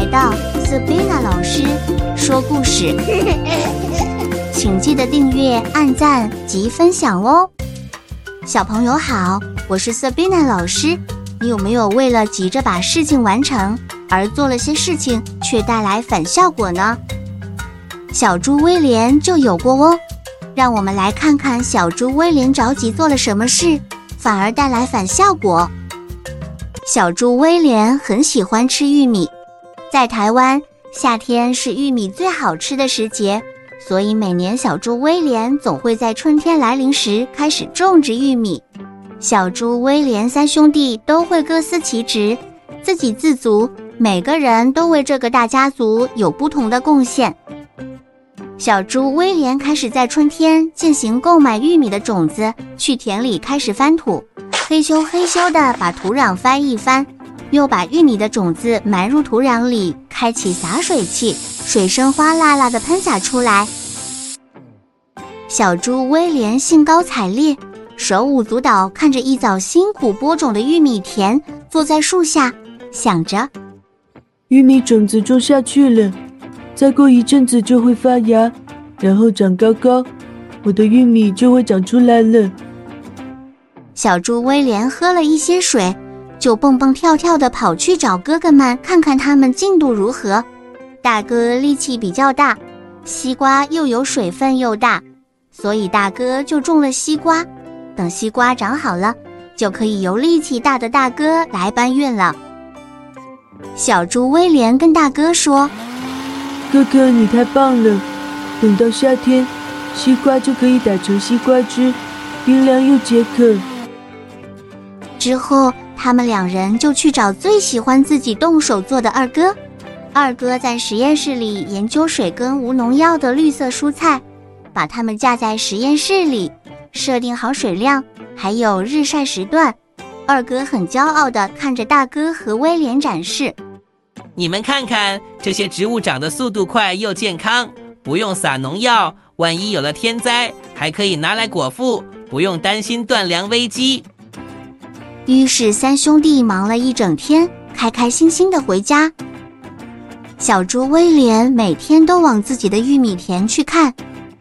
来到 Sabina 老师说故事，请记得订阅、按赞及分享哦。小朋友好，我是 Sabina 老师。你有没有为了急着把事情完成而做了些事情，却带来反效果呢？小猪威廉就有过哦。让我们来看看小猪威廉着急做了什么事，反而带来反效果。小猪威廉很喜欢吃玉米。在台湾，夏天是玉米最好吃的时节，所以每年小猪威廉总会在春天来临时开始种植玉米。小猪威廉三兄弟都会各司其职，自给自足，每个人都为这个大家族有不同的贡献。小猪威廉开始在春天进行购买玉米的种子，去田里开始翻土，嘿咻嘿咻的把土壤翻一翻。又把玉米的种子埋入土壤里，开启洒水器，水声哗啦啦的喷洒出来。小猪威廉兴高采烈，手舞足蹈，看着一早辛苦播种的玉米田，坐在树下，想着：玉米种子种下去了，再过一阵子就会发芽，然后长高高，我的玉米就会长出来了。小猪威廉喝了一些水。就蹦蹦跳跳地跑去找哥哥们，看看他们进度如何。大哥力气比较大，西瓜又有水分又大，所以大哥就种了西瓜。等西瓜长好了，就可以由力气大的大哥来搬运了。小猪威廉跟大哥说：“哥哥，你太棒了！等到夏天，西瓜就可以打成西瓜汁，冰凉又解渴。”之后。他们两人就去找最喜欢自己动手做的二哥。二哥在实验室里研究水耕无农药的绿色蔬菜，把它们架在实验室里，设定好水量，还有日晒时段。二哥很骄傲地看着大哥和威廉展示：“你们看看，这些植物长得速度快又健康，不用撒农药，万一有了天灾，还可以拿来果腹，不用担心断粮危机。”于是，三兄弟忙了一整天，开开心心的回家。小猪威廉每天都往自己的玉米田去看。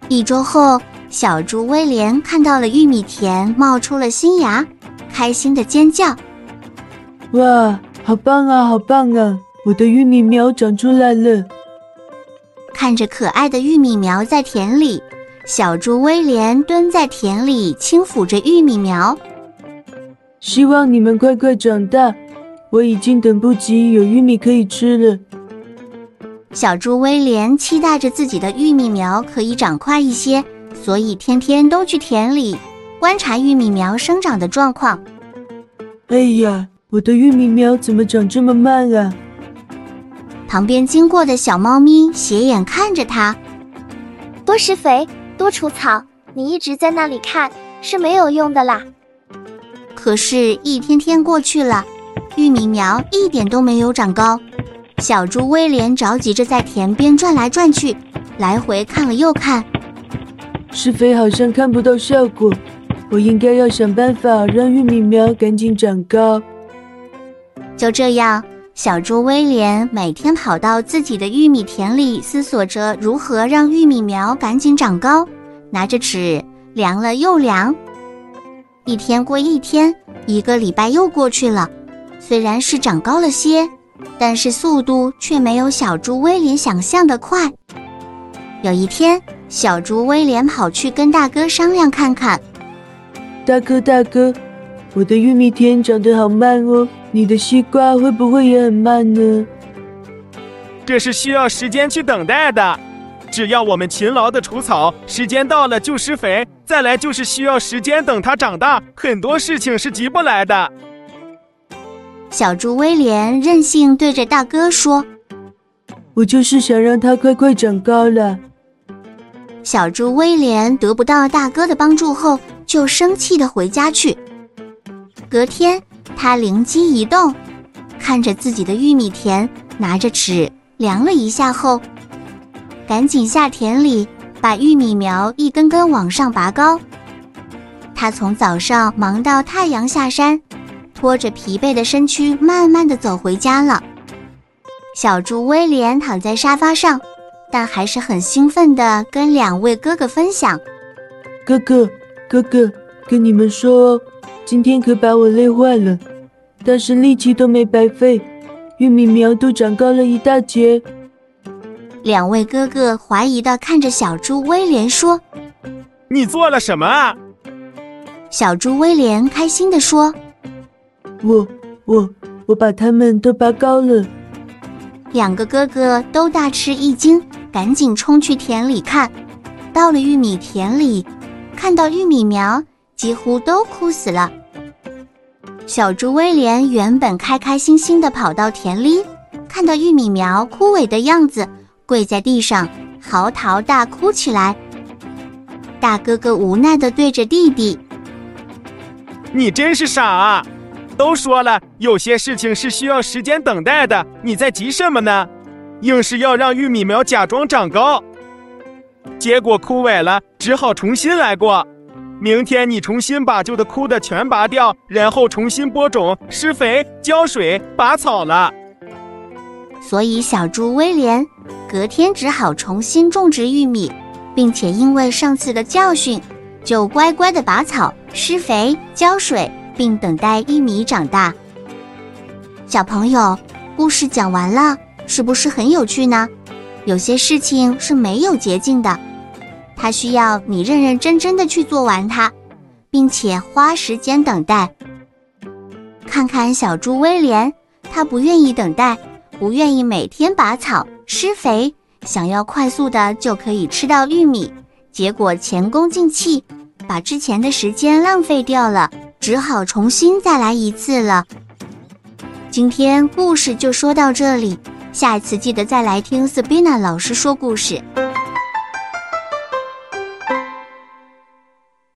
一周后，小猪威廉看到了玉米田冒出了新芽，开心的尖叫：“哇，好棒啊，好棒啊！我的玉米苗长出来了！”看着可爱的玉米苗在田里，小猪威廉蹲在田里轻抚着玉米苗。希望你们快快长大，我已经等不及有玉米可以吃了。小猪威廉期待着自己的玉米苗可以长快一些，所以天天都去田里观察玉米苗生长的状况。哎呀，我的玉米苗怎么长这么慢啊？旁边经过的小猫咪斜眼看着它，多施肥，多除草，你一直在那里看是没有用的啦。可是，一天天过去了，玉米苗一点都没有长高。小猪威廉着急着在田边转来转去，来回看了又看，施肥好像看不到效果。我应该要想办法让玉米苗赶紧长高。就这样，小猪威廉每天跑到自己的玉米田里，思索着如何让玉米苗赶紧长高，拿着尺量了又量。一天过一天，一个礼拜又过去了。虽然是长高了些，但是速度却没有小猪威廉想象的快。有一天，小猪威廉跑去跟大哥商量看看：“大哥，大哥，我的玉米田长得好慢哦，你的西瓜会不会也很慢呢？”这是需要时间去等待的。只要我们勤劳的除草，时间到了就施肥，再来就是需要时间等它长大。很多事情是急不来的。小猪威廉任性对着大哥说：“我就是想让它快快长高了。”小猪威廉得不到大哥的帮助后，就生气的回家去。隔天，他灵机一动，看着自己的玉米田，拿着尺量了一下后。赶紧下田里，把玉米苗一根根往上拔高。他从早上忙到太阳下山，拖着疲惫的身躯，慢慢的走回家了。小猪威廉躺在沙发上，但还是很兴奋地跟两位哥哥分享。哥哥，哥哥，跟你们说哦，今天可把我累坏了，但是力气都没白费，玉米苗都长高了一大截。两位哥哥怀疑的看着小猪威廉说：“你做了什么啊？”小猪威廉开心的说：“我、我、我把它们都拔高了。”两个哥哥都大吃一惊，赶紧冲去田里看。到了玉米田里，看到玉米苗，几乎都枯死了。小猪威廉原本开开心心的跑到田里，看到玉米苗枯萎的样子。跪在地上嚎啕大哭起来。大哥哥无奈的对着弟弟：“你真是傻啊！都说了，有些事情是需要时间等待的，你在急什么呢？硬是要让玉米苗假装长高，结果枯萎了，只好重新来过。明天你重新把旧的枯的全拔掉，然后重新播种、施肥、浇水、拔草了。”所以，小猪威廉隔天只好重新种植玉米，并且因为上次的教训，就乖乖的拔草、施肥、浇水，并等待玉米长大。小朋友，故事讲完了，是不是很有趣呢？有些事情是没有捷径的，它需要你认认真真的去做完它，并且花时间等待。看看小猪威廉，他不愿意等待。不愿意每天拔草施肥，想要快速的就可以吃到玉米，结果前功尽弃，把之前的时间浪费掉了，只好重新再来一次了。今天故事就说到这里，下一次记得再来听 Sabina 老师说故事。